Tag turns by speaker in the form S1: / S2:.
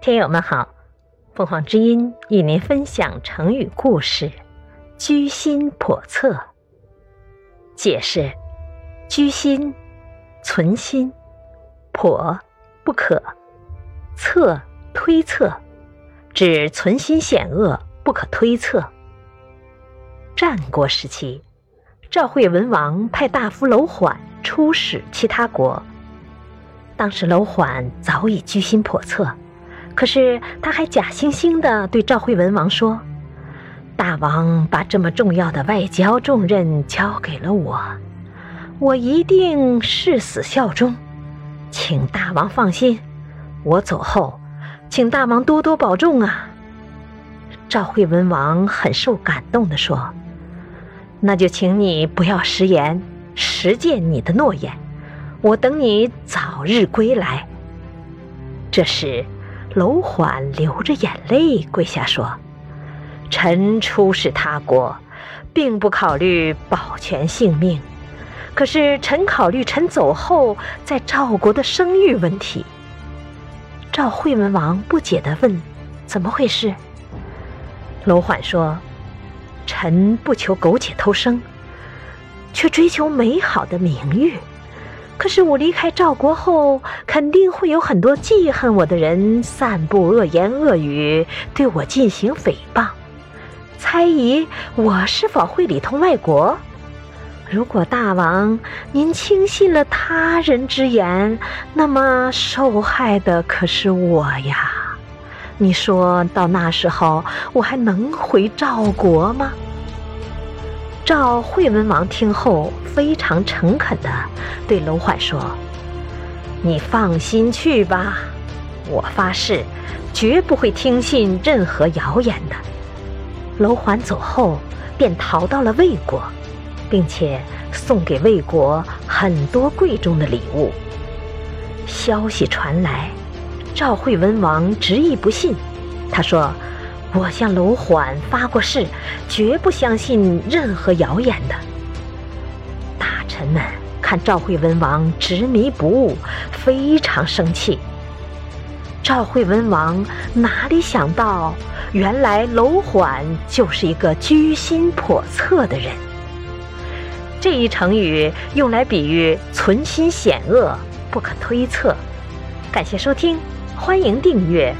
S1: 听友们好，凤凰之音与您分享成语故事“居心叵测”。解释：居心，存心；叵，不可；测，推测，指存心险恶，不可推测。战国时期，赵惠文王派大夫楼缓出使其他国，当时楼缓早已居心叵测。可是他还假惺惺地对赵惠文王说：“大王把这么重要的外交重任交给了我，我一定誓死效忠，请大王放心。我走后，请大王多多保重啊。”赵惠文王很受感动地说：“那就请你不要食言，实践你的诺言，我等你早日归来。”这时。楼缓流着眼泪跪下说：“臣出使他国，并不考虑保全性命，可是臣考虑臣走后在赵国的声誉问题。”赵惠文王不解地问：“怎么回事？”楼缓说：“臣不求苟且偷生，却追求美好的名誉。”可是我离开赵国后，肯定会有很多记恨我的人散布恶言恶语，对我进行诽谤，猜疑我是否会里通外国。如果大王您轻信了他人之言，那么受害的可是我呀！你说到那时候，我还能回赵国吗？赵惠文王听后非常诚恳地对楼缓说：“你放心去吧，我发誓绝不会听信任何谣言的。”楼缓走后，便逃到了魏国，并且送给魏国很多贵重的礼物。消息传来，赵惠文王执意不信，他说。我向楼缓发过誓，绝不相信任何谣言的。大臣们看赵惠文王执迷不悟，非常生气。赵惠文王哪里想到，原来楼缓就是一个居心叵测的人。这一成语用来比喻存心险恶，不可推测。感谢收听，欢迎订阅。